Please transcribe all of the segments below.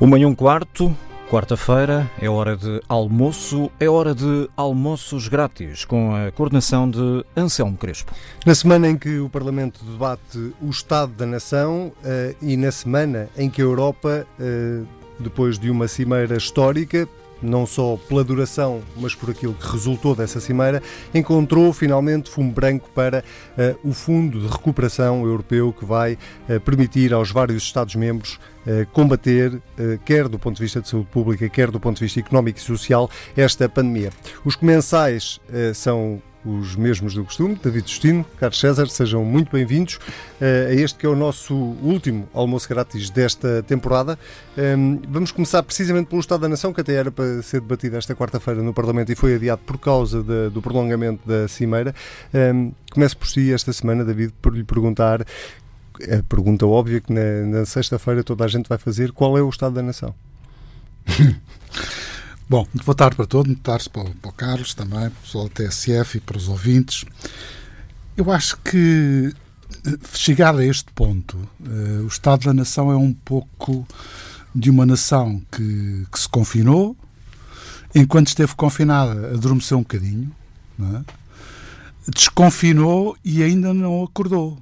Uma e um quarto, quarta-feira, é hora de almoço, é hora de almoços grátis, com a coordenação de Anselmo Crespo. Na semana em que o Parlamento debate o Estado da Nação uh, e na semana em que a Europa, uh, depois de uma cimeira histórica, não só pela duração, mas por aquilo que resultou dessa cimeira, encontrou finalmente fumo branco para uh, o Fundo de Recuperação Europeu que vai uh, permitir aos vários Estados-membros uh, combater, quer do ponto de vista de saúde pública, quer do ponto de vista económico e social, esta pandemia. Os comensais são os mesmos do costume, David Justino, Carlos César, sejam muito bem-vindos uh, a este que é o nosso último almoço grátis desta temporada. Ehm, vamos começar precisamente pelo Estado da Nação, que até era para ser debatido esta quarta-feira no Parlamento e foi adiado por causa de, do prolongamento da Cimeira. Ehm, começo por si esta semana, David, por lhe perguntar a pergunta óbvia que na, na sexta-feira toda a gente vai fazer: qual é o Estado da Nação? Bom, boa tarde para todos, boa tarde para o, para o Carlos também, para o pessoal da TSF e para os ouvintes. Eu acho que, chegado a este ponto, uh, o Estado da Nação é um pouco de uma nação que, que se confinou, enquanto esteve confinada, adormeceu um bocadinho, é? desconfinou e ainda não acordou.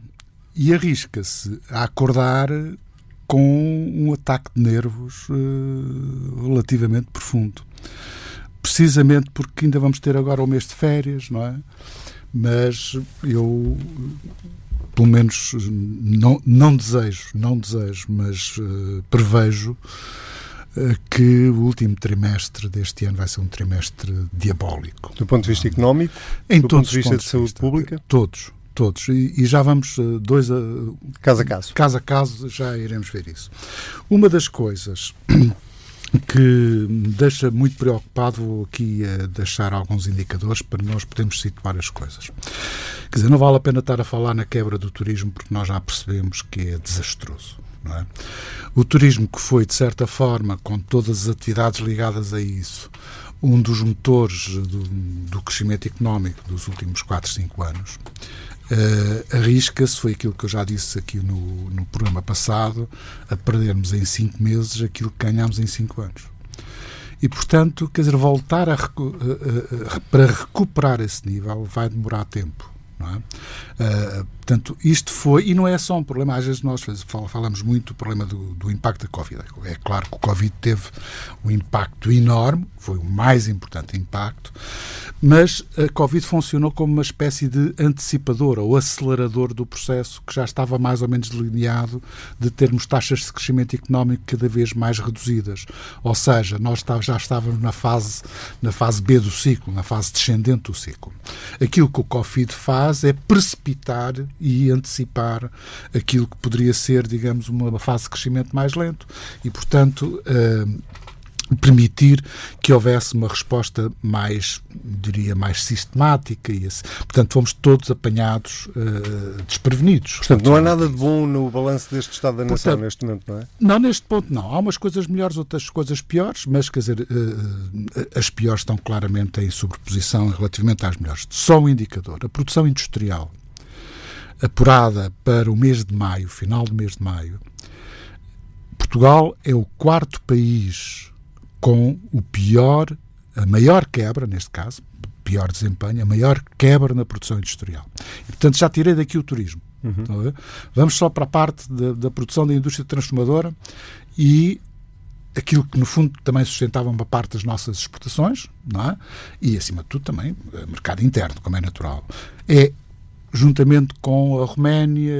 E arrisca-se a acordar com um ataque de nervos uh, relativamente profundo precisamente porque ainda vamos ter agora o mês de férias, não é? Mas eu, pelo menos, não, não desejo, não desejo, mas uh, prevejo uh, que o último trimestre deste ano vai ser um trimestre diabólico. Do ponto de vista económico? Em do todos ponto de vista de saúde vista, pública? Todos, todos. E, e, já vamos uh, dois a... Caso a caso. Caso a caso já iremos ver isso. Uma das coisas que me deixa muito preocupado. Vou aqui uh, deixar alguns indicadores para nós podermos situar as coisas. Quer dizer, não vale a pena estar a falar na quebra do turismo porque nós já percebemos que é desastroso. É? O turismo que foi, de certa forma, com todas as atividades ligadas a isso, um dos motores do, do crescimento económico dos últimos 4, 5 anos, Uh, arrisca-se, foi aquilo que eu já disse aqui no, no programa passado, a perdermos em cinco meses aquilo que ganhámos em cinco anos. E, portanto, quer dizer, voltar a, para recuperar esse nível vai demorar tempo. É? Uh, portanto, isto foi, e não é só um problema, às vezes nós falamos muito do problema do, do, impacto da Covid. É claro que o Covid teve um impacto enorme, foi o mais importante impacto, mas a Covid funcionou como uma espécie de antecipador ou acelerador do processo que já estava mais ou menos delineado de termos taxas de crescimento económico cada vez mais reduzidas. Ou seja, nós já estávamos na fase, na fase B do ciclo, na fase descendente do ciclo. Aquilo que o Covid faz é precipitar e antecipar aquilo que poderia ser, digamos, uma fase de crescimento mais lento. E, portanto, uh, permitir que houvesse uma resposta mais, diria, mais sistemática e assim. portanto fomos todos apanhados uh, desprevenidos. Portanto, não há nada de bom no balanço deste Estado da Nação portanto, neste momento, não é? Não, neste ponto não. Há umas coisas melhores, outras coisas piores, mas quer dizer, uh, as piores estão claramente em sobreposição relativamente às melhores. Só um indicador, a produção industrial apurada para o mês de maio, final do mês de maio, Portugal é o quarto país com o pior, a maior quebra, neste caso, pior desempenho, a maior quebra na produção industrial. E, portanto, já tirei daqui o turismo. Uhum. Vamos só para a parte da, da produção da indústria transformadora e aquilo que no fundo também sustentava uma parte das nossas exportações, não é? E acima de tudo também eh, mercado interno, como é natural. É juntamente com a Roménia,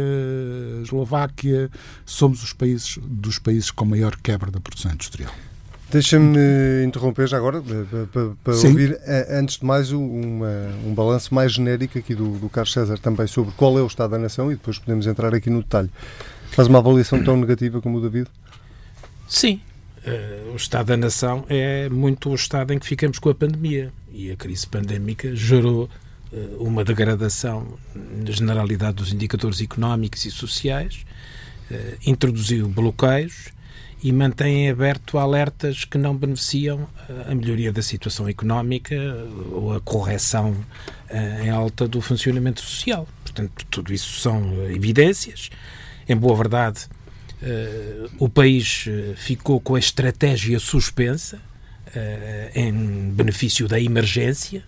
a Eslováquia, somos os países dos países com maior quebra da produção industrial. Deixa-me interromper já agora para, para ouvir, antes de mais, uma, um balanço mais genérico aqui do, do Carlos César também sobre qual é o Estado da Nação e depois podemos entrar aqui no detalhe. Faz uma avaliação tão negativa como o David? Sim. Uh, o Estado da Nação é muito o estado em que ficamos com a pandemia e a crise pandémica gerou uh, uma degradação na generalidade dos indicadores económicos e sociais, uh, introduziu bloqueios e mantém aberto alertas que não beneficiam eh, a melhoria da situação económica ou a correção eh, em alta do funcionamento social. Portanto, tudo isso são evidências. Em boa verdade, o país ficou com a estratégia suspensa em benefício da emergência.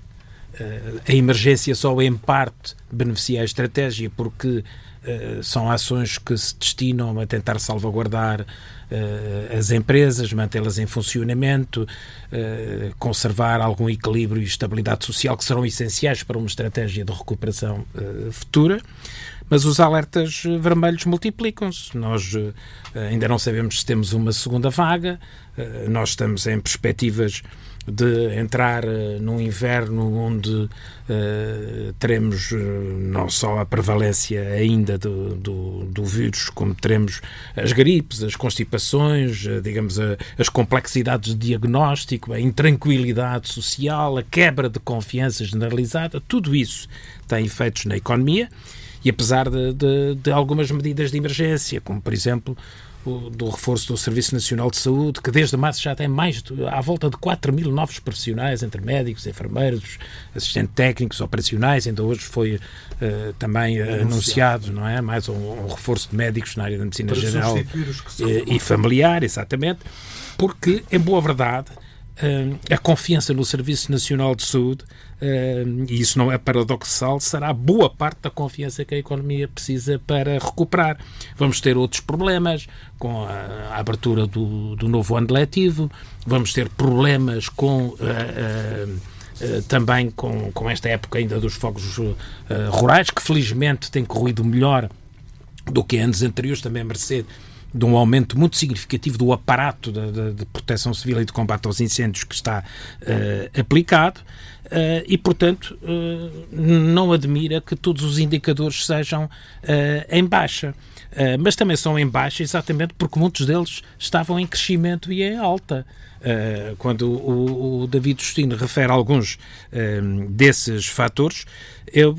a emergência só em parte beneficia a estratégia porque são ações que se destinam a tentar salvaguardar uh, as empresas, mantê-las em funcionamento, uh, conservar algum equilíbrio e estabilidade social que serão essenciais para uma estratégia de recuperação futura. Mas os alertas vermelhos multiplicam-se. Nós ainda não sabemos se temos uma segunda vaga, nós estamos em perspectivas de entrar uh, num inverno onde uh, teremos uh, não só a prevalência ainda do, do, do, vírus, como teremos as gripes, as constipações, digamos, as complexidades de diagnóstico, a intranquilidade social, a quebra de confiança generalizada, tudo isso tem efeitos na economia. E apesar de, de, de algumas medidas de emergência, como por exemplo do reforço do Serviço Nacional de Saúde, que desde março já tem mais de, à volta de 4 mil novos profissionais, entre médicos, enfermeiros, assistentes técnicos, operacionais. Ainda hoje foi uh, também uh, anunciado, não é? Mais um, um, reforço de médicos na área da medicina Para geral e, e familiar, exatamente, porque, em boa verdade, a confiança no Serviço Nacional de Saúde, e isso não é paradoxal, será boa parte da confiança que a economia precisa para recuperar. Vamos ter outros problemas com a, abertura do, do novo ano letivo, vamos ter problemas com. também com, com esta época ainda dos fogos rurais, que felizmente tem corrido melhor do que anos anteriores, também a mercê de um aumento muito significativo do aparato de, de, de proteção civil e de combate aos incêndios que está uh, aplicado. Uh, e, portanto, uh, não admira que todos os indicadores sejam em baixa. mas também são em baixa exatamente porque muitos deles estavam em crescimento e em alta. quando o, o, David Justino refere alguns desses fatores, eu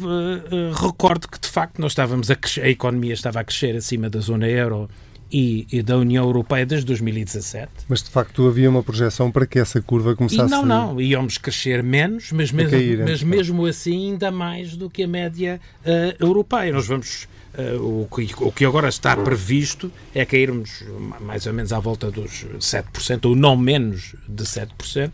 recordo que, de facto, nós estávamos a, a economia estava a crescer acima da zona euro e, e, da União Europeia desde 2017. Mas de facto havia uma projeção para que essa curva começasse e não, não, íamos crescer menos, mas mesmo, cair, mas mesmo assim ainda mais do que a média uh, europeia. Nós vamos. Uh, o, que, o que agora está previsto é cairmos mais ou menos à volta dos 7%, ou não menos de 7%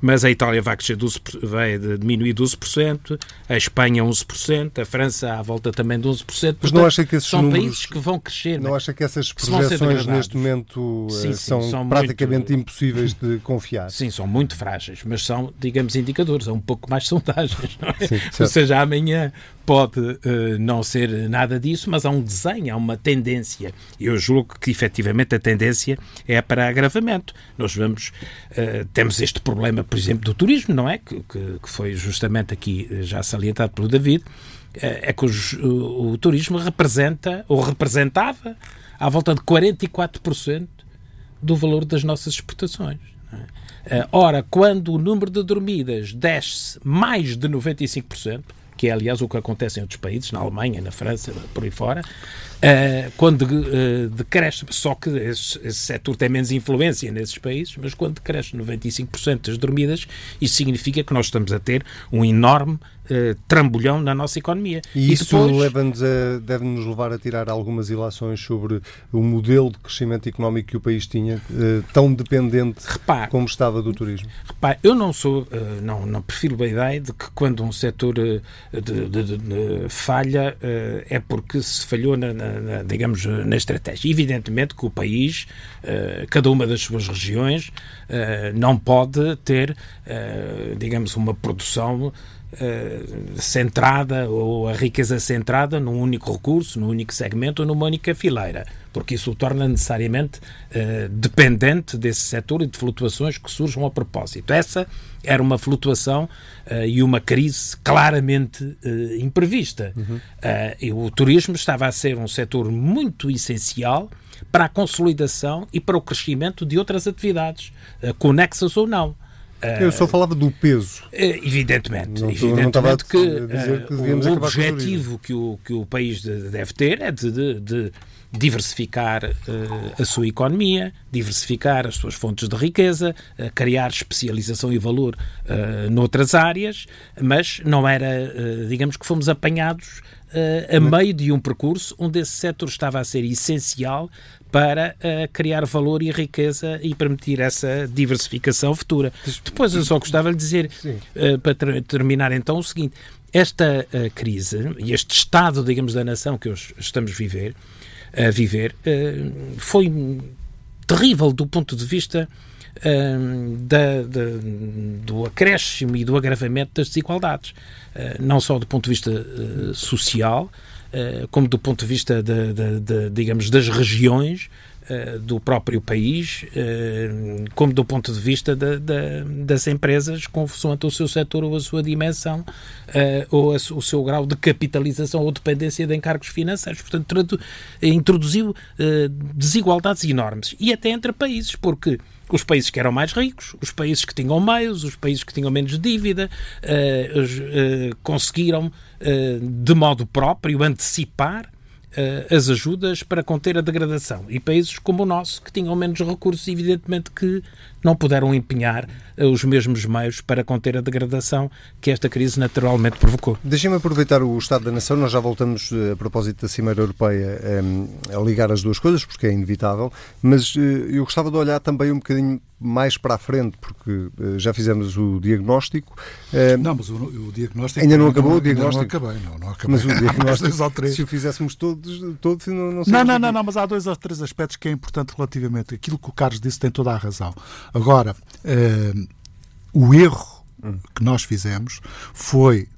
mas a Itália vai crescer 12, vai diminuir 12%, a Espanha 11%, a França à volta também de 11%. Portanto, mas não acha que esses são números, países que vão crescer. Não acha que essas projeções neste momento sim, sim, são, são, praticamente muito, impossíveis de confiar? Sim, são muito frágeis, mas são, digamos, indicadores, são um pouco mais sondagens. É? Sim, Ou seja, amanhã pode uh, não ser nada disso, mas há um desenho, há uma tendência. Eu julgo que efetivamente a tendência é para agravamento. Nós vamos, uh, temos este problema, por exemplo, do turismo, não é? Que, que, que foi justamente aqui eh, já salientado pelo David, uh, é que os, o, o, turismo representa, ou representava, à volta de 44% do valor das nossas exportações. É? ora, quando o número de dormidas desce mais de 95%, que é aliás o que acontece em outros países, na Alemanha, na França, por aí fora, uh, quando uh, decresce, só que esse, esse setor tem menos influência nesses países, mas quando decresce 95% das dormidas, isso significa que nós estamos a ter um enorme uh, trambolhão na nossa economia. E, e isso depois... deve-nos levar a tirar algumas ilações sobre o modelo de crescimento económico que o país tinha, tão dependente repare, como estava do turismo. Repare, eu não sou, não, não prefiro a ideia de que quando um setor de, de, de, falha é porque se falhou, na, na, digamos, na estratégia. Evidentemente que o país, cada uma das suas regiões, não pode ter, digamos, uma produção uh, centrada ou a riqueza centrada num único recurso, num único segmento ou numa única fileira, porque isso o torna necessariamente uh, dependente desse setor e de flutuações que surjam a propósito. Essa era uma flutuação uh, e uma crise claramente imprevista. Uhum. o turismo estava a ser um setor muito essencial para a consolidação e para o crescimento de outras atividades, conexas ou não. Eu só falava do peso. Eh, evidentemente. Não, evidentemente não que, que uh, o objetivo que o, que o país deve ter é de, de, de diversificar uh, a sua economia, diversificar as suas fontes de riqueza, uh, criar especialização e valor uh, noutras áreas, mas não era, digamos que fomos apanhados a meio de um percurso onde esse setor estava a ser essencial para uh, criar valor e riqueza e permitir essa diversificação futura. Depois eu só gostava de dizer, uh, para ter, terminar então, o seguinte: esta uh, crise e este estado, digamos, da nação que hoje estamos a viver, a viver foi terrível do ponto de vista da, da, do acréscimo e do agravamento das desigualdades, não só do ponto de vista social, como do ponto de vista, de, de, de, digamos, das regiões uh, do próprio país, uh, como do ponto de vista das empresas, consoante o seu setor ou a sua dimensão, ou a, o seu grau de capitalização ou dependência de encargos financeiros. Portanto, introduziu desigualdades enormes, e até entre países, porque os países que eram mais ricos, os países que tinham meios, os países que tinham menos dívida, uh, uh, conseguiram, uh, de modo próprio, antecipar as ajudas para conter a degradação. E países como o nosso, que tinham menos recursos, evidentemente que não puderam empenhar uh, os mesmos meios para conter a degradação que esta crise naturalmente provocou. Deixem-me aproveitar o Estado da Nação, nós já voltamos uh, a propósito da Cimeira Europeia a ligar as duas coisas, porque é inevitável, mas eu gostava de olhar também um bocadinho mais para a frente, porque uh, já fizemos o diagnóstico. Uh, não, mas o, o, diagnóstico. Ainda não acabou o diagnóstico? Não acabei, não, não acabei. Mas o diagnóstico, se o fizéssemos todos, todos não, não, não, não, não, não, mas há dois ou três aspectos que é importante relativamente. Aquilo que o Carlos disse tem toda a razão. Agora, uh, o erro que nós fizemos foi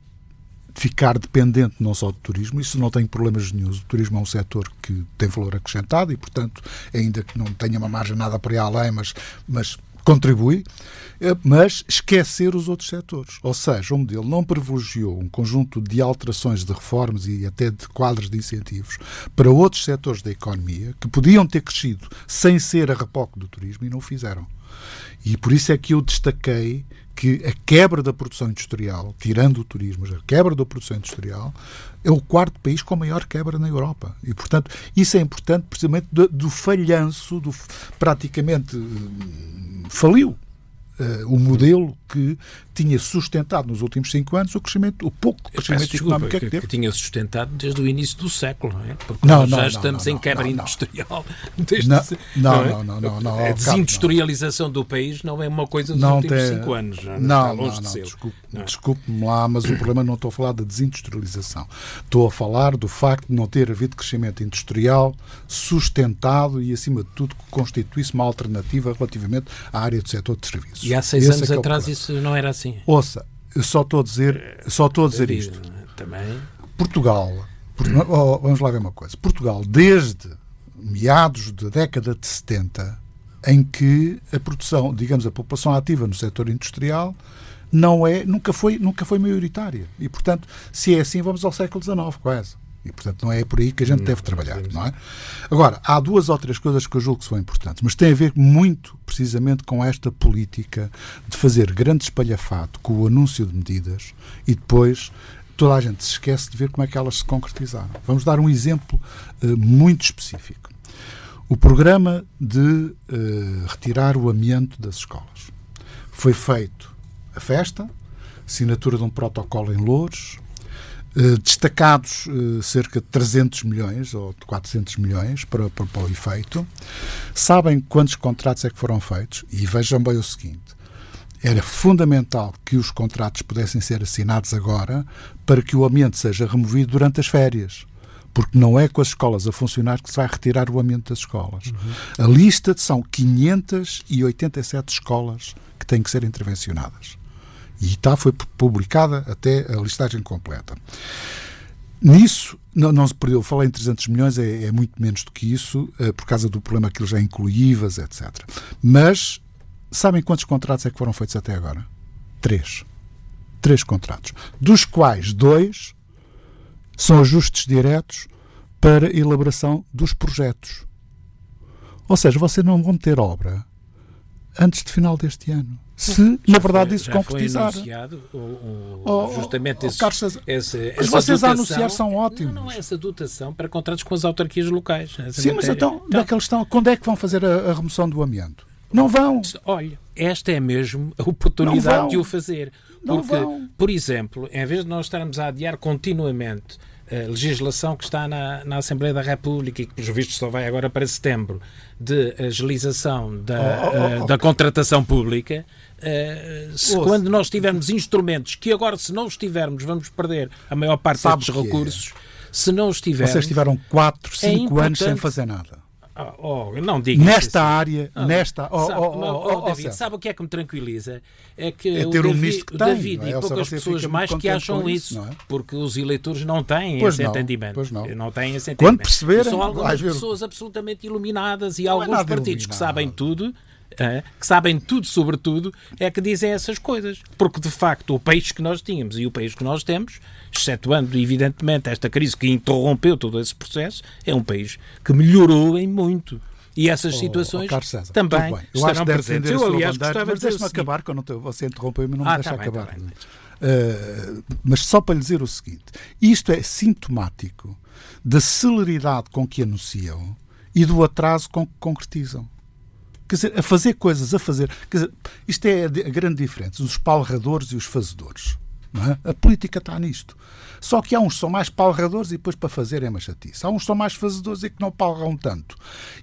ficar dependente não só do turismo, isso não tem problemas nenhum. O turismo é um setor que tem valor acrescentado e, portanto, ainda que não tenha uma margem nada para ir além, mas, mas contribui, eh, mas esquecer os outros setores. Ou seja, o modelo não privilegiou um conjunto de alterações, de reformas e até de quadros de incentivos para outros setores da economia que podiam ter crescido sem ser a repoque do turismo e não o fizeram. E por isso é que eu destaquei que a quebra da produção industrial, tirando o turismo, a quebra da produção industrial, é o quarto país com a maior quebra na Europa. E, portanto, isso é importante precisamente do, do falhanço, do praticamente hum, faliu uh, o modelo que tinha sustentado nos últimos cinco anos o crescimento, o pouco crescimento económico é que, que teve. Que tinha sustentado desde o início do século, não é? Porque não, nós não, já não, estamos em quebra industrial. Desde não, não, é? não, não, não, A desindustrialização do país não é uma coisa dos últimos tem, cinco anos. Não, não, longe de ser. Desculpe, desculpe-me lá, mas o problema não estou a falar da desindustrialização. Estou a falar do facto de não ter havido crescimento industrial sustentado e, acima de tudo, que constituísse uma alternativa relativamente à área do setor de serviços. E há seis Esse anos é, é atrás isso não era assim. Ouça, eu só estou a dizer, só estou a dizer isto. Também. Portugal, oh, vamos lá ver uma coisa. Portugal, desde meados da década de 70, em que a produção, digamos, a população ativa no setor industrial não é, nunca foi, nunca foi maioritária. E, portanto, se é assim, vamos ao século XIX, quase. E, portanto, não é por aí que a gente não, deve trabalhar, não é? Agora, há duas ou três coisas que eu julgo que são importantes, mas tem a ver muito, precisamente, com esta política de fazer grande espalhafato com o anúncio de medidas e depois toda a gente se esquece de ver como é que elas se concretizaram. Vamos dar um exemplo uh, muito específico. O programa de uh, retirar o amianto das escolas. Foi feito a festa, assinatura de um protocolo em Louros, destacados eh, cerca de 300 milhões ou 400 milhões para, para, para o efeito. Sabem quantos contratos é que foram feitos? E vejam bem o seguinte: era fundamental que os contratos pudessem ser assinados agora para que o amianto seja removido durante as férias. Porque não é com as escolas a funcionar que se vai retirar o amianto das escolas. Uhum. A lista são 587 escolas que têm que ser intervencionadas. E está, foi publicada até a listagem completa. Nisso, não, não se perdeu, falei em 300 milhões, é, é muito menos do que isso, é, por causa do problema que ele já inclui etc. Mas, sabem quantos contratos é que foram feitos até agora? Três. Três contratos. Dos quais dois são ajustes diretos para elaboração dos projetos. Ou seja, vocês não vão ter obra antes de final deste ano se na verdade isso concretizar. Foi anunciado, oh, justamente esse, Carlos, esse, mas vocês dotação, a anunciar são ótimos. Não, não é essa dotação para contratos com as autarquias locais. Sim, mas então, então, questão, quando é que vão fazer a, a remoção do amianto? Não vão. Olha, esta é mesmo a oportunidade de o fazer. Porque, por exemplo, em vez de nós estarmos a adiar continuamente legislação que está na, na, Assembleia da República e que, pelos vistos, só vai agora para setembro, de agilização da, oh, oh, oh, da contratação pública, uh, se, quando nós tivermos instrumentos que agora, se não os tivermos, vamos perder a maior parte desses é? recursos. É? Se não os tivermos. Vocês tiveram 4, 5 é anos sem fazer nada. Oh, oh, não diga nesta isso. área, ah, nesta. Oh, sabe, oh, oh, David, sabe o que é que me tranquiliza? É que é ter o David, um o David é? e poucas pessoas mais que acham isso, isso é? porque os eleitores não têm pois esse não, entendimento. Pois não. não têm esse entendimento. Quando perceberem, são algumas pessoas absolutamente iluminadas e não alguns é partidos iluminado. que sabem tudo que sabem tudo sobre tudo, é que dizem essas coisas. Porque, de facto, o país que nós tínhamos e o país que nós temos, excetuando, evidentemente, esta crise que interrompeu todo esse processo, é um país que melhorou em muito. E essas oh, situações oh, César, também eu acho que deve defender Eu, aliás, gostava mas deixe-me acabar, que eu não te, você interrompeu-me e não me ah, deixa tá acabar. Bem, tá uh, mas só para lhe dizer o seguinte: isto é sintomático da celeridade com que anunciam e do atraso com que concretizam. Quer dizer, a fazer coisas, a fazer. Quer dizer, isto é a grande diferença, os palradores e os fazedores. É? A política está nisto. Só que há uns que são mais palradores e depois para fazer é mais chatice. Há uns que são mais fazedores e que não palram tanto.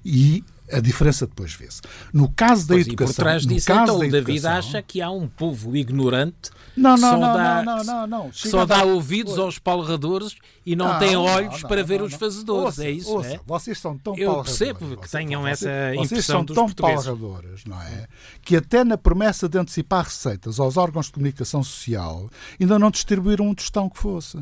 E a diferença depois vê-se. No caso da pois educação. E por trás disso, então, o David acha que há um povo ignorante não, não, não, dá, não, não, não, só dá ouvidos aos palradores e não, tem olhos para ver os fazedores. é isso, ouça, é? Vocês são tão Eu percebo que tenham vocês, essa impressão Vocês são dos tão palradores, não é? Que até na promessa de antecipar receitas aos órgãos de comunicação social ainda não distribuíram um tostão que fosse.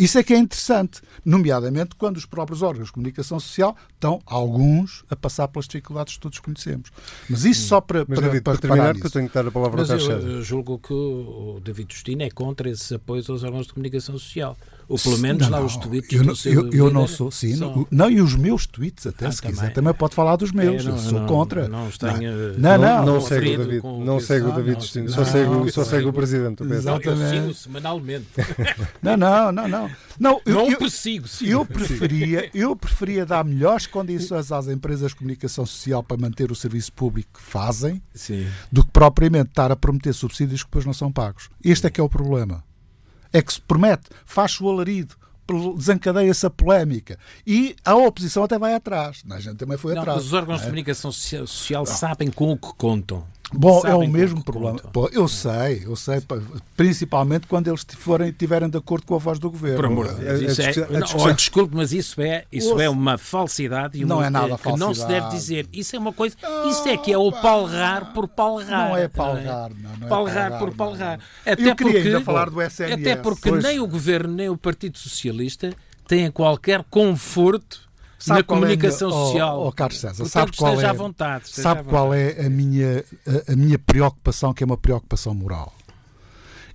Isso é que é interessante, nomeadamente quando os próprios órgãos de comunicação social estão, alguns, a passar pelas dificuldades que todos conhecemos. Mas isso só para, Mas, para, David, para, para terminar, que eu tenho que dar a palavra Mas ao eu, eu julgo que o David Justino é contra esses apoios aos órgãos de comunicação social. Ou pelo menos não, lá os tweets eu, não, eu, eu não sou, sim. São... Não, e os meus tweets, até ah, se também. quiser, também pode falar dos meus. É, não, eu sou não, contra. Não, tenho, não, não, não, segue o David, não segue o David Destino, só segue, só segue o Presidente. Exatamente. Eu sigo semanalmente. Não, não, não, não. Não, eu, não persigo, Eu preferia, eu preferia dar melhores condições às empresas de comunicação social para manter o serviço público que fazem sim. do que propriamente estar a prometer subsídios que depois não são pagos. Este é que é o problema. É que se promete, faz o alarido, desencadeia-se a polémica. E a oposição até vai atrás. A gente também foi não, atrás. Os órgãos é? de comunicação social sabem com o que contam. Bom, é o mesmo problema. Pô, eu sei, eu sei, principalmente quando eles forem, tiverem de acordo com a voz do governo. Por amor de Deus, isso é, não, desculpe, mas isso é, isso é uma falsidade e uma, não é nada que não se deve dizer. Isso é uma coisa, isso é que é o palrar por palrar. Não é palrar, não, não é palrar por palrar. Até eu queria porque, ainda falar do SNS. Até porque pois. nem o governo nem o Partido Socialista têm qualquer conforto Sabe na é comunicação é, social. Oh, oh, Carlos César, Portanto, sabe qual é, à vontade, sabe qual é a minha, a, a minha preocupação, que é uma preocupação moral?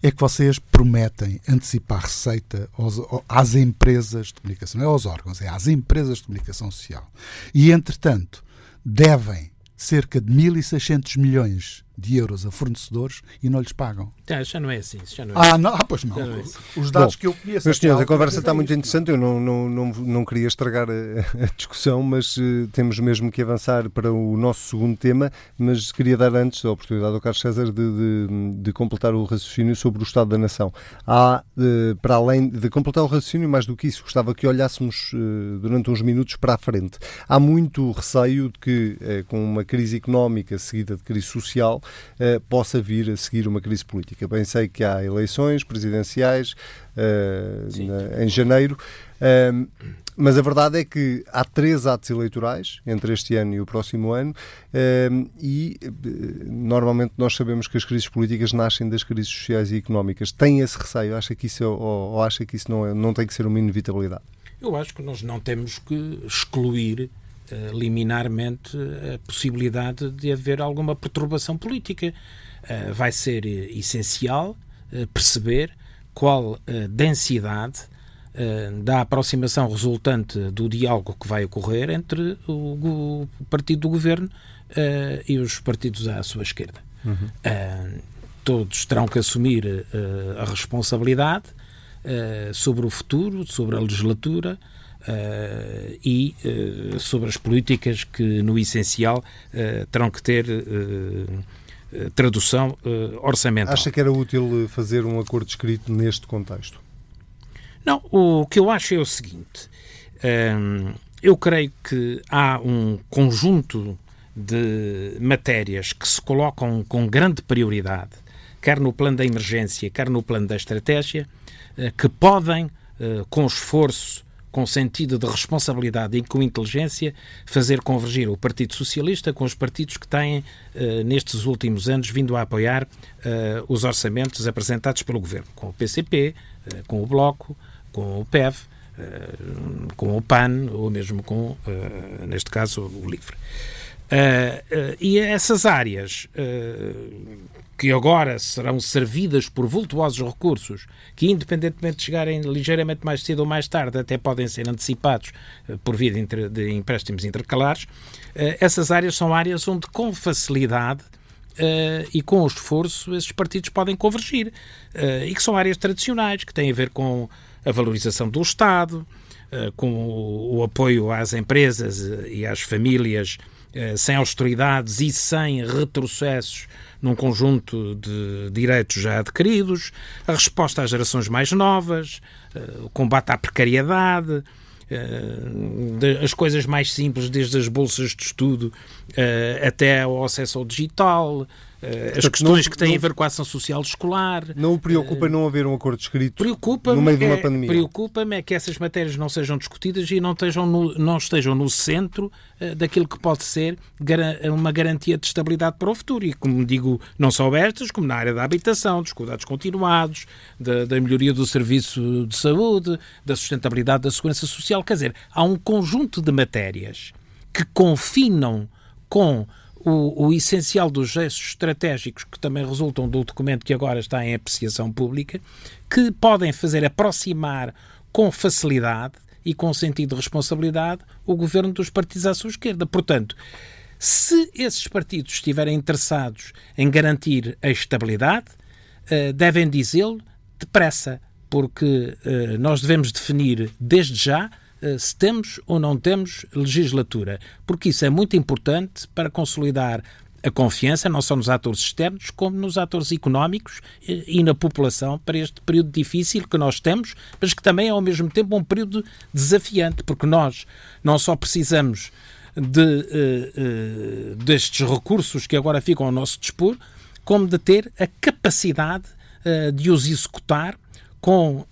é que vocês prometem antecipar receita aos, às empresas de comunicação, não é aos órgãos, é às empresas de comunicação social. E, entretanto, devem cerca de 1.600 milhões de euros a fornecedores e não lhes pagam. Já, já não é assim. Já não é ah, assim. não, ah, pois não. não é assim. Os dados Bom, que eu conheço. Meus senhores, a conversa está muito interessante. Eu não, não, não, não queria estragar a, a discussão, mas uh, temos mesmo que avançar para o nosso segundo tema. Mas queria dar antes a oportunidade ao Carlos César de, de, de completar o raciocínio sobre o Estado da Nação. Há, uh, para além de completar o raciocínio, mais do que isso, gostava que olhássemos uh, durante uns minutos para a frente. Há muito receio de que, com uma crise económica seguida de crise social, uh, possa vir a seguir uma crise política. Bem sei que há eleições presidenciais uh, na, em janeiro, uh, mas a verdade é que há três atos eleitorais entre este ano e o próximo ano e normalmente nós sabemos que as crises políticas nascem das crises sociais e económicas. Tem esse receio? Acha que isso, é, ou, ou acha que isso não, é, não tem que ser uma inevitabilidade? Eu acho que nós não temos que excluir uh, liminarmente a possibilidade de haver alguma perturbação política. Uh, vai ser essencial uh, perceber qual a densidade da aproximação resultante do diálogo que vai ocorrer entre o, o partido do governo e os partidos à sua esquerda. Uhum. todos terão que assumir a responsabilidade sobre o futuro, sobre a legislatura, Uh, e uh, sobre as políticas que, no essencial, uh, terão que ter tradução orçamental. Acha que era útil fazer um acordo escrito neste contexto? Não, o que eu acho é o seguinte. Eu creio que há um conjunto de matérias que se colocam com grande prioridade, quer no plano da emergência, quer no plano da estratégia, que podem, com esforço, com sentido de responsabilidade e com inteligência, fazer convergir o Partido Socialista com os partidos que têm, eh, nestes últimos anos, vindo a apoiar os orçamentos apresentados pelo Governo, com o PCP, com o Bloco, com o PEV, com o PAN ou mesmo com, neste caso, o LIVRE. Uh, uh, e essas áreas uh, que agora serão servidas por vultuosos recursos, que independentemente de chegarem ligeiramente mais cedo ou mais tarde, até podem ser antecipados por via de, empréstimos intercalares, essas áreas são áreas onde com facilidade e com esforço esses partidos podem convergir. e que são áreas tradicionais, que têm a ver com a valorização do Estado, com o, o apoio às empresas e às famílias eh, sem austeridades e sem retrocessos num conjunto de direitos já adquiridos, a resposta às gerações mais novas, eh, o combate à precariedade, eh, as coisas mais simples, desde as bolsas de estudo até ao acesso ao digital, eh, as questões não, que têm não, a ver com a ação social escolar. Não o preocupa uh, não haver um acordo escrito no meio de uma é, pandemia? Preocupa-me é que essas matérias não sejam discutidas e não estejam no, não estejam no centro uh, daquilo que pode ser uma garantia de estabilidade para o futuro. E, como digo, não só estas, como na área da habitação, dos cuidados continuados, da, da melhoria do serviço de saúde, da sustentabilidade da segurança social. Quer dizer, há um conjunto de matérias que confinam com o, o, essencial dos gestos estratégicos que também resultam do documento que agora está em apreciação pública, que podem fazer aproximar com facilidade e com sentido de responsabilidade o governo dos partidos à sua esquerda. Portanto, se esses partidos estiverem interessados em garantir a estabilidade, uh, devem dizê-lo depressa, porque uh, nós devemos definir desde já eh, se temos ou não temos legislatura, porque isso é muito importante para consolidar a confiança, não só nos atores externos, como nos atores económicos eh, e na população para este período difícil que nós temos, mas que também é ao mesmo tempo um período desafiante, porque nós não só precisamos de, uh, uh, destes recursos que agora ficam ao nosso dispor, como de ter a capacidade uh, de os executar com uh,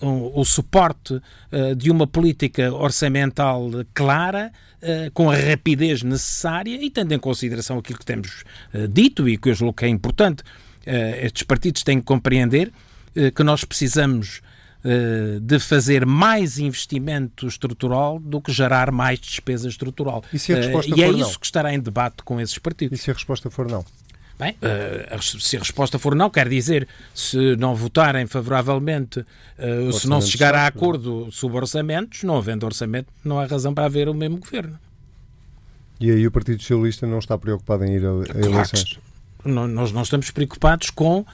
um, o suporte uh, de uma política orçamental clara, uh, com a rapidez necessária e tendo em consideração aquilo que temos dito e que eu julgo que é importante, estes partidos têm que compreender que nós precisamos de fazer mais investimento estrutural do que gerar mais despesa estrutural. E, se a resposta e é for isso não? que estará em debate com esses partidos. E se a resposta for não? Bem, uh, se a resposta for não, quer dizer, se não votarem favoravelmente, uh, se não se chegar a acordo sobre orçamentos, não havendo orçamento, não há razão para haver o mesmo governo. E aí o Partido Socialista não está preocupado em ir a, a claro eleições? Não, nós não estamos preocupados com uh,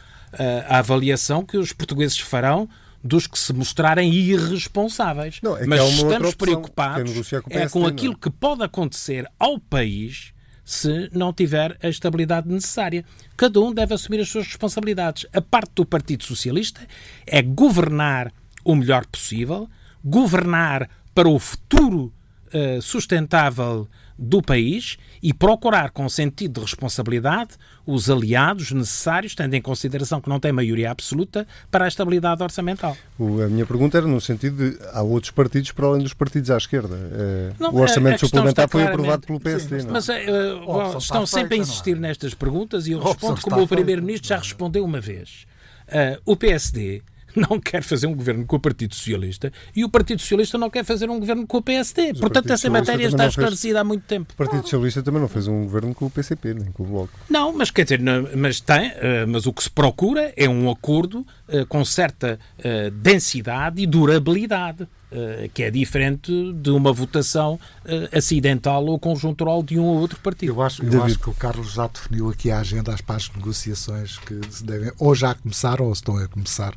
a avaliação que os portugueses farão dos que se mostrarem irresponsáveis. Não, é Mas estamos preocupados com é com aquilo que pode acontecer ao país se não tiver a estabilidade necessária. Cada um deve assumir as suas responsabilidades. A parte do Partido Socialista é governar o melhor possível, governar para o futuro uh, sustentável do país e procurar, com sentido de responsabilidade, os aliados necessários, tendo em consideração que não tem maioria absoluta, para a estabilidade orçamental. O, a minha pergunta era no sentido de há outros partidos para além dos partidos à esquerda. Eh, não, o orçamento suplementar foi aprovado pelo PSD. Sim, não? Mas uh, estão sempre a insistir nestas perguntas e eu respondo como o Primeiro-Ministro já respondeu uma vez. Uh, o PSD não quer fazer um governo com o Partido Socialista e o Partido Socialista não quer fazer um governo com o PSD. Mas Portanto, essa matéria está esclarecida fez... há muito tempo. O Partido Socialista também não fez um governo com o PCP, nem com o Bloco. Não, mas quer dizer, mas tem, eh, mas o que se procura é um acordo eh, com certa eh, densidade e durabilidade. Uh, que é diferente de uma votação uh, acidental ou conjuntural de um ou outro partido. Eu acho, eu acho que o Carlos já definiu aqui a agenda para as negociações que se devem, ou já começaram ou estão a começar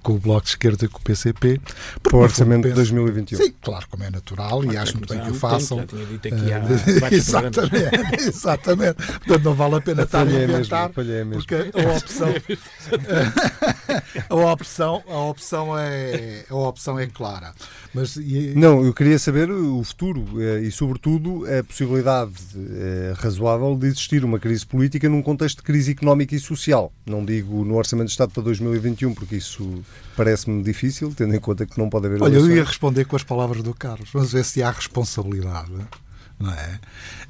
com o Bloco de Esquerda e com o PCP. Para o orçamento penso, de 2021. Sim, claro, como é natural e acho muito bem que o façam. já tinha dito aqui há uh, exatamente, exatamente. Portanto, não vale a pena estar a inventar, mesmo, porque a opção, a opção, a opção é a opção é clara. Mas, e... Não, eu queria saber o futuro eh, e, sobretudo, a possibilidade é, razoável de existir uma crise política num contexto de crise económica e social. Não digo no Orçamento de Estado para 2021, porque isso parece-me difícil, tendo em conta que não pode haver. Olha, eu ia responder com as palavras do Carlos. Vamos ver se há responsabilidade. Não é?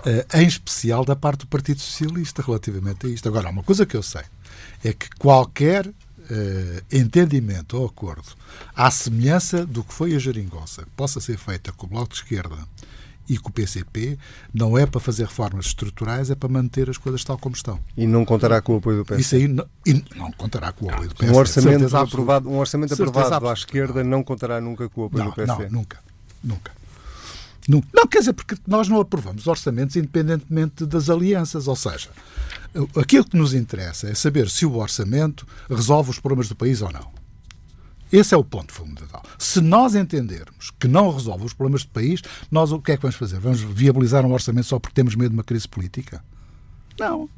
Uh, em especial da parte do Partido Socialista relativamente a isto. Agora, uma coisa que eu sei é que qualquer uh, entendimento ou acordo à semelhança do que foi a geringonça, que possa ser feita com o Bloco de Esquerda e com o PCP, não é para fazer reformas estruturais, é para manter as coisas tal como estão. E não contará com o apoio do PS. Isso aí não, não contará com o apoio do PS. Um orçamento aprovado, um orçamento aprovado à esquerda não contará nunca com o apoio não, do PS. Não, nunca. Nunca. Não, não, quer dizer, porque nós não aprovamos orçamentos independentemente das alianças, ou seja, aquilo que nos interessa é saber se o orçamento resolve os problemas do país ou não. Esse é o ponto fundamental. Se nós entendermos que não resolve os problemas do país, nós o que é que vamos fazer? Vamos viabilizar um orçamento só porque temos medo de uma crise política? Não.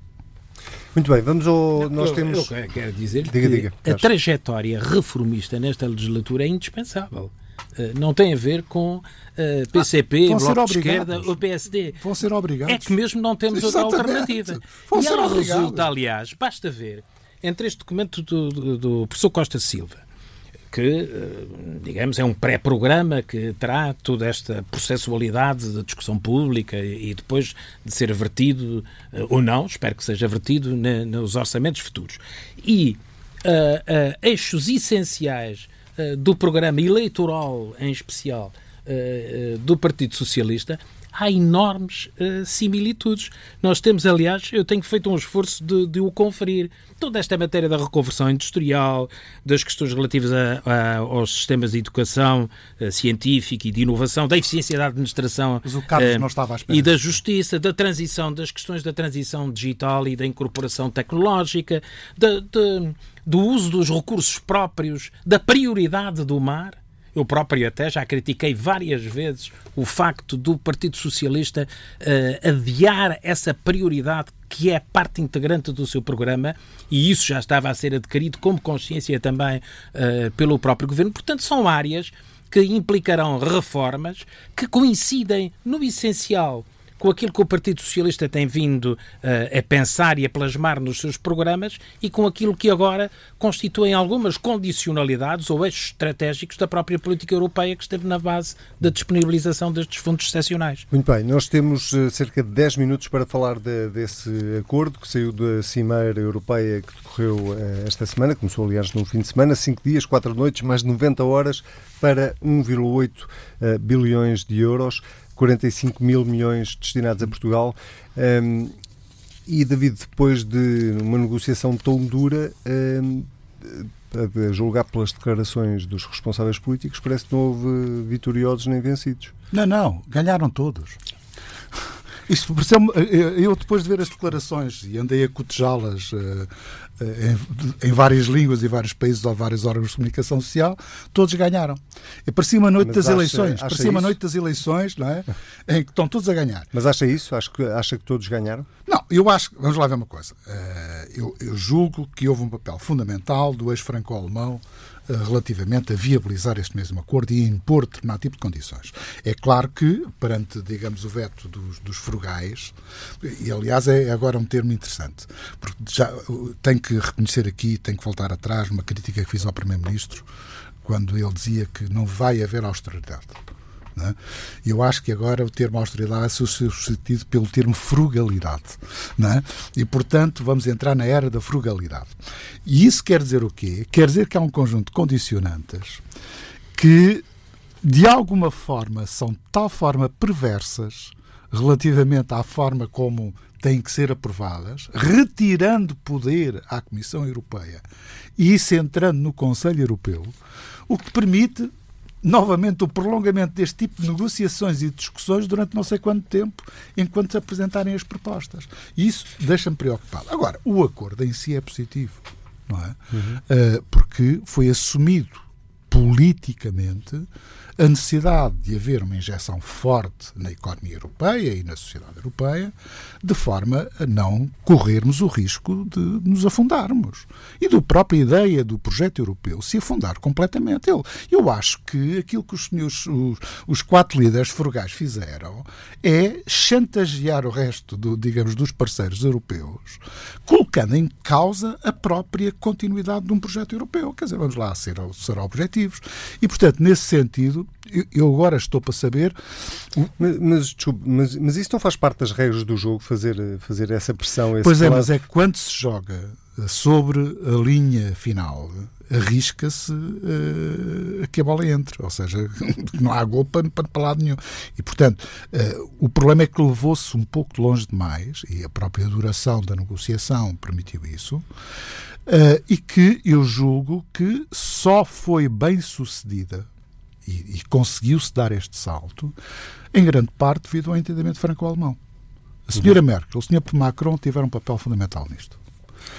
Muito bem, vamos ao. Nós eu, temos. Eu quero dizer diga, que diga, a trajetória reformista nesta legislatura é indispensável. Eh, não tem a ver com uh, eh, PCP, ah, Bloco de Esquerda ou PSD. Vão ser obrigados. É que mesmo não temos Exatamente. outra alternativa. Vão e ela obrigados. resulta, aliás, basta ver, entre este documento do, do, do professor Costa Silva, que, eh, digamos, é um pré-programa que terá toda esta processualidade de discussão pública e depois de ser vertido, ou não, espero que seja vertido, nos orçamentos futuros. E uh, uh, eixos essenciais do programa eleitoral, em especial, eh, eh, do Partido Socialista, há enormes uh, similitudes. Nós temos, aliás, eu tenho feito um esforço de, de, o conferir. Toda esta matéria da reconversão industrial, das questões relativas a, a, aos sistemas de educação uh, científica e de inovação, da eficiência da administração uh, e da justiça, da transição, das questões da transição digital e da incorporação tecnológica, de do uso dos recursos próprios, da prioridade do mar. Eu próprio até já critiquei várias vezes o facto do Partido Socialista uh, adiar essa prioridade que é parte integrante do seu programa e isso já estava a ser adquirido como consciência também uh, pelo próprio governo. Portanto, são áreas que implicarão reformas que coincidem no essencial com aquilo que o Partido Socialista tem vindo uh, a pensar e a plasmar nos seus programas e com aquilo que agora constituem algumas condicionalidades ou eixos estratégicos da própria política europeia que esteve na base da disponibilização destes fundos excepcionais. Muito bem, nós temos uh, cerca de 10 minutos para falar de, desse acordo que saiu da Cimeira Europeia que decorreu uh, esta semana, começou aliás no fim de semana, 5 dias, 4 noites, mais de 90 horas para 1,8 bilhões de euros. 45 mil milhões destinados a Portugal. Um, e, David, depois de uma negociação tão dura, um, a julgar pelas declarações dos responsáveis políticos, parece que não houve vitoriosos nem vencidos. Não, não, ganharam todos. Isto eu depois de ver as declarações e andei a cotejá-las uh, em, em, várias línguas e vários países ou vários órgãos de comunicação social, todos ganharam. E parecia uma noite Mas das acha, eleições, acha parecia uma noite das eleições, não é? em que estão todos a ganhar. Mas acha isso? Acha que, acha que todos ganharam? Não, eu acho, vamos lá ver uma coisa. Uh, eu, eu julgo que houve um papel fundamental do ex-franco-alemão eh, relativamente a viabilizar este mesmo acordo e a impor determinado tipo de condições. É claro que, perante, digamos, o veto dos, dos frugais, e aliás é agora um termo interessante, porque já tenho que reconhecer aqui, tenho que voltar atrás, uma crítica que fiz ao Primeiro-Ministro, quando ele dizia que não vai haver austeridade. É? Eu acho que agora o termo austeridade é substituído pelo termo frugalidade. É? E, portanto, vamos entrar na era da frugalidade. E isso quer dizer o quê? Quer dizer que há um conjunto de condicionantes que, de alguma forma, são de tal forma perversas relativamente à forma como têm que ser aprovadas, retirando poder à Comissão Europeia e isso entrando no Conselho Europeu, o que permite novamente o prolongamento deste tipo de negociações e discussões durante não sei quanto tempo, enquanto se apresentarem as propostas. E isso deixa-me preocupado. Agora, o acordo em si é positivo, não é? Uhum. Uh, porque foi assumido politicamente a necessidade de haver uma injeção forte na economia europeia e na sociedade europeia, de forma a não corrermos o risco de nos afundarmos. E da própria ideia do projeto europeu se afundar completamente. Eu, eu acho que aquilo que os, senhores, os, os quatro líderes frugais fizeram é chantagear o resto, do, digamos, dos parceiros europeus, colocando em causa a própria continuidade de um projeto europeu. Quer dizer, vamos lá ser, ser objetivos. E, portanto, nesse sentido, eu agora estou para saber. Mas, mas, desculpe, mas, mas, isso não faz parte das regras do jogo, fazer, fazer essa pressão? pois é, mas é que quando se joga sobre a linha final, arrisca-se uh, que a bola entre, ou seja, não há gol para, para, para lado nenhum. E, portanto, uh, o problema é que levou-se um pouco longe demais, e a própria duração da negociação permitiu isso, uh, e que eu julgo que só foi bem sucedida e, e conseguiu-se dar este salto, em grande parte devido ao entendimento franco-alemão. A senhora uhum. Merkel, o senhor Macron tiveram um papel fundamental nisto.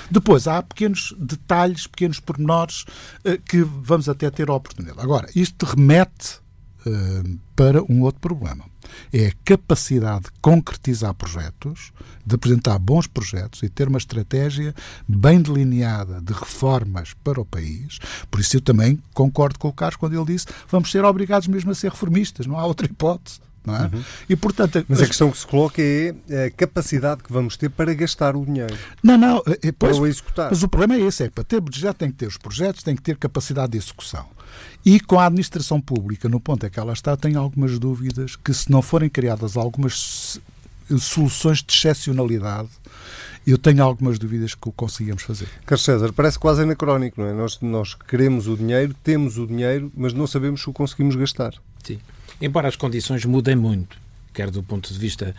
Depois, há pequenos detalhes, pequenos pormenores eh, que vamos até ter a oportunidade. Agora, isto remete uh, para um outro problema é a capacidade de concretizar projetos, de apresentar bons projetos e ter uma estratégia bem delineada de reformas para o país. Por isso eu também concordo com o Carlos quando ele disse vamos ser obrigados mesmo a ser reformistas, não há outra hipótese. É? Uhum. E, portanto, Mas a questão que se coloca é a capacidade que vamos ter para gastar o dinheiro. Não, não, é, é, pois, para o executar. Mas o problema é esse, é para ter já tem que ter os projetos, tem que ter capacidade de execução. E com a administração pública, no ponto é que ela está, tem algumas dúvidas que se não forem criadas algumas soluções de excepcionalidade, eu tenho algumas dúvidas que o conseguimos fazer. Carlos César, parece quase anacrónico, não é? Nós, nós queremos o dinheiro, temos o dinheiro, mas não sabemos se o conseguimos gastar. Sim. Embora as condições mudem muito, quer do ponto de vista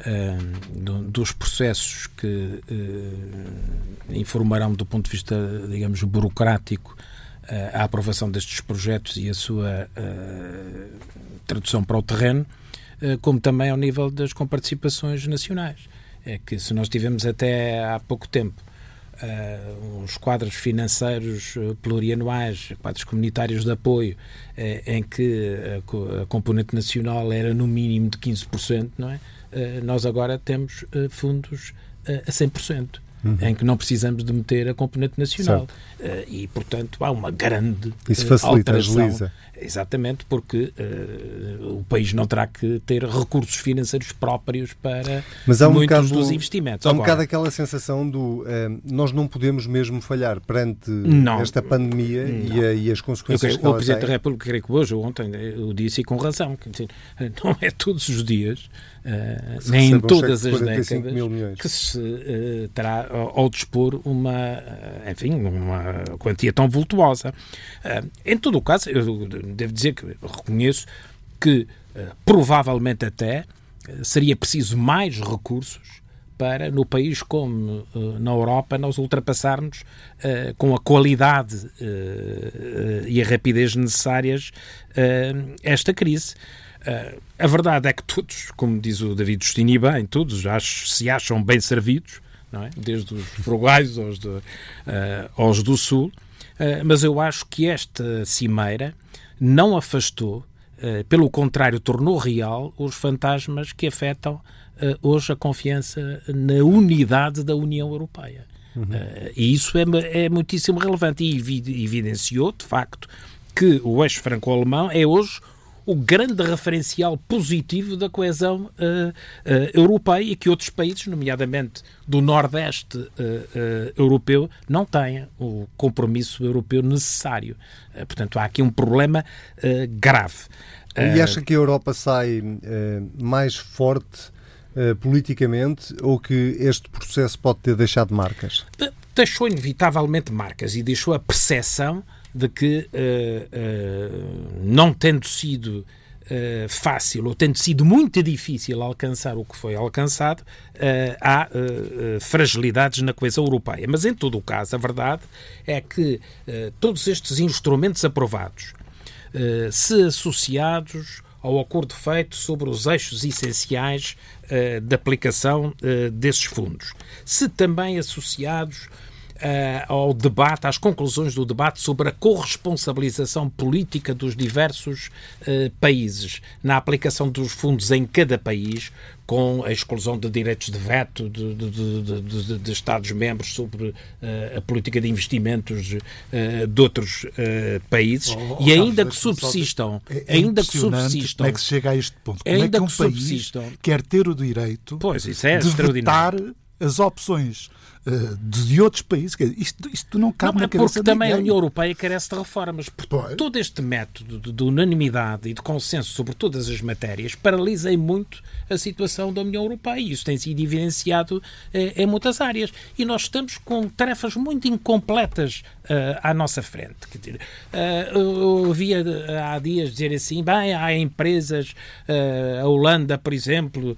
uh, do, dos processos que uh, informarão do ponto de vista, digamos, burocrático uh, a aprovação destes projetos e a sua tradução para o terreno, como também ao nível das comparticipações nacionais. É que se nós tivemos até há pouco tempo uh, uns quadros financeiros uh, plurianuais, quadros comunitários de apoio, uh, em que a, a, componente nacional era no mínimo de 15%, não é? nós agora temos fundos a 100%. Uhum. em que não precisamos de meter a componente nacional. Uh, e, portanto, há uma grande Isso facilita, alteração. Agiliza. Exatamente, porque uh, o país não terá que ter recursos financeiros próprios para Mas há um muitos bocado, dos investimentos. Há um bocado aquela sensação do uh, nós não podemos mesmo falhar perante não, esta pandemia e, a, e, as consequências que O Presidente tem. da República, creio que hoje, ontem, eu disse e com razão, que não é todos os dias Uh, nem em todas as décadas que se terá ao, dispor uma, enfim, uma quantia tão vultuosa. em todo o caso, eu devo dizer que reconheço que provavelmente até seria preciso mais recursos para, no país como na Europa, nós ultrapassarmos com a qualidade e a rapidez necessárias esta crise. A verdade é que todos, como diz o David Justini bem, todos se acham bem servidos, é? desde os frugais aos, de, aos do Sul, mas eu acho que esta cimeira não afastou, pelo contrário, tornou real os fantasmas que afetam hoje a confiança na unidade da União Europeia. Uhum. e isso é, é muitíssimo relevante e evidenciou, de facto, que o eixo franco-alemão é hoje o grande referencial positivo da coesão uh, uh, europeia e que outros países, nomeadamente do Nordeste uh, europeu, não têm o compromisso europeu necessário. portanto, há aqui um problema grave. E acha que a Europa sai mais forte politicamente ou que este processo pode ter deixado marcas? Deixou inevitavelmente marcas e deixou a percepção de que, uh, uh, não tendo sido uh, fácil ou tendo sido muito difícil alcançar o que foi alcançado, há fragilidades na coesão europeia. Mas, em todo o caso, a verdade é que todos estes instrumentos aprovados, se associados ao acordo feito sobre os eixos essenciais uh, de aplicação uh, desses fundos, se também associados ao debate, às conclusões do debate sobre a corresponsabilização política dos diversos uh, países na aplicação dos fundos em cada país, com a exclusão de direitos de veto de, de, de, de Estados-membros sobre uh, a política de investimentos de outros países, oh, oh, e ainda que subsistam, é, é ainda que subsistam, como é que se chega a este ponto? Como ainda é que um que país subsistam, quer ter o direito pois, isso é de vetar as opções? uh, de outros países. Isto, isto não cabe não, na é cabeça Porque também a União Europeia carece de reformas. Porque todo este método de, de, unanimidade e de consenso sobre todas as matérias paralisa muito a situação da União Europeia. Isso tem sido evidenciado eh, em muitas áreas. E nós estamos com tarefas muito incompletas uh, à nossa frente. Quer dizer, uh, eu ouvia há dias dizer assim, bem, há empresas, a Holanda, por exemplo,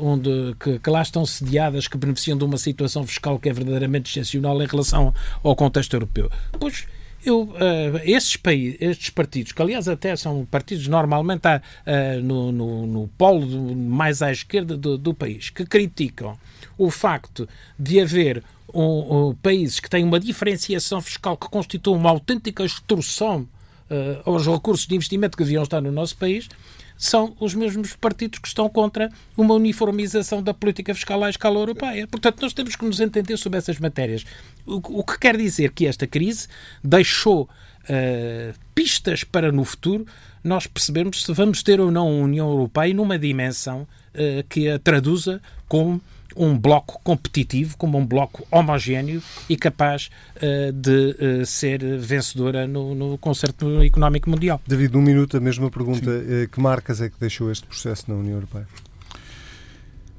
onde, que, que lá estão sediadas que beneficiam de uma situação fiscal que é verdadeiramente excepcional em relação ao contexto europeu. Pois eu, uh, esses, países, estes partidos, que aliás até são partidos normalmente uh, no, no, no, polo mais à esquerda do, do, país, que criticam o facto de haver um, um, países que têm uma diferenciação fiscal que constitui uma autêntica extorsão uh, aos recursos de investimento que deviam estar no nosso país, são os mesmos partidos que estão contra uma uniformização da política fiscal à escala europeia. Portanto, nós temos que nos entender sobre essas matérias. O, o que quer dizer que esta crise deixou uh, pistas para no futuro nós percebermos se vamos ter ou não a União Europeia numa dimensão uh, que a traduza como um bloco competitivo, como um bloco homogéneo e capaz uh, de uh, ser vencedora no, no concerto económico mundial. David, um minuto, a mesma pergunta. Uh, que marcas é que deixou este processo na União Europeia?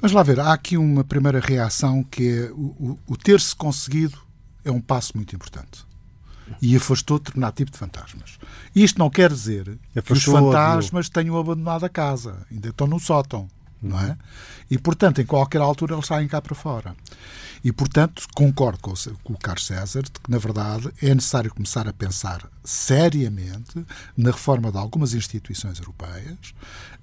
Vamos lá ver, há aqui uma primeira reação que é o, o ter-se conseguido é um passo muito importante. E afastou determinado tipo de fantasmas. Isto não quer dizer afastou que os fantasmas tenham abandonado a casa, ainda estão no sótão não é? E, portanto, em qualquer altura eles saem cá para fora. E, portanto, concordo com o, com o Carlos César de que, na verdade, é necessário começar a pensar seriamente na reforma de algumas instituições europeias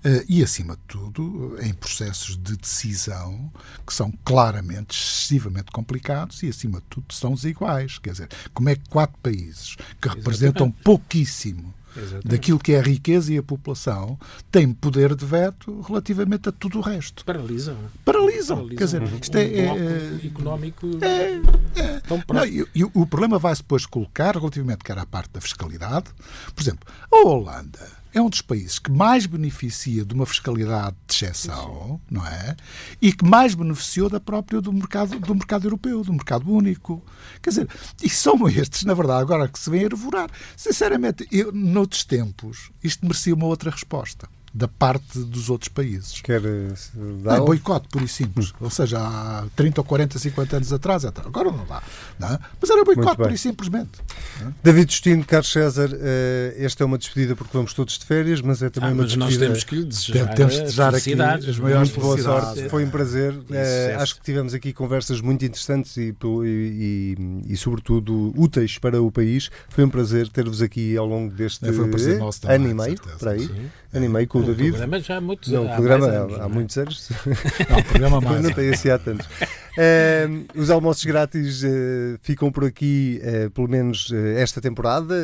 uh, e, acima de tudo, em processos de decisão que são claramente excessivamente complicados e, acima de tudo, são desiguais. Quer dizer, como é que quatro países que representam pouquíssimo Exatamente. daquilo que é a riqueza e a população, tem poder de veto relativamente a tudo o resto. Paralisam. Paralisam. Paralisam. Quer dizer, isto é, um é, económico. É, é. Não, e, e, o problema vai-se depois colocar relativamente quer à parte da fiscalidade. Por exemplo, a Holanda é um dos países que mais beneficia de uma fiscalidade de exceção, não é? E que mais beneficiou da própria do mercado, do mercado europeu, do mercado único. Quer dizer, e são estes, na verdade, agora que se vêm a revorar. Sinceramente, eu, noutros tempos, isto merecia uma outra resposta da parte dos outros países. Quer eh, dar... Não, boicote, por e simples. Ou seja, há 30 ou 40, 50 anos atrás, agora não dá. Não é? Mas era boicote, por e simplesmente. É? David Justino, Carlos César, eh, esta é uma despedida porque vamos todos de férias, mas é também ah, uma despedida... nós temos que lhe desejar, temos de desejar aqui as maiores boa sorte. Foi um prazer. É, acho que tivemos aqui conversas muito interessantes e, e, e, e, sobretudo, úteis para o país. Foi um prazer ter-vos aqui ao longo deste é, foi um ano e meio, para aí. Sim. Ano meio com o David. O programa já há muitos, não, há programa, anos, há, há muitos anos. Não, o programa mais. não tem assim há tantos. Uh, os almoços grátis uh, ficam por aqui, uh, pelo menos esta temporada.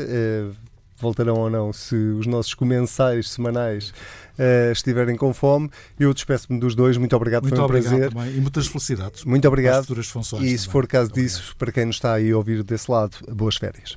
voltarão ou não se os nossos comensais semanais estiverem com fome. Eu despeço-me dos dois. Muito obrigado, Muito foi um obrigado prazer. Também. E muitas felicidades. Muito obrigado. Futuras funções e se também. for caso disso, para quem nos está aí a ouvir desse lado, boas férias.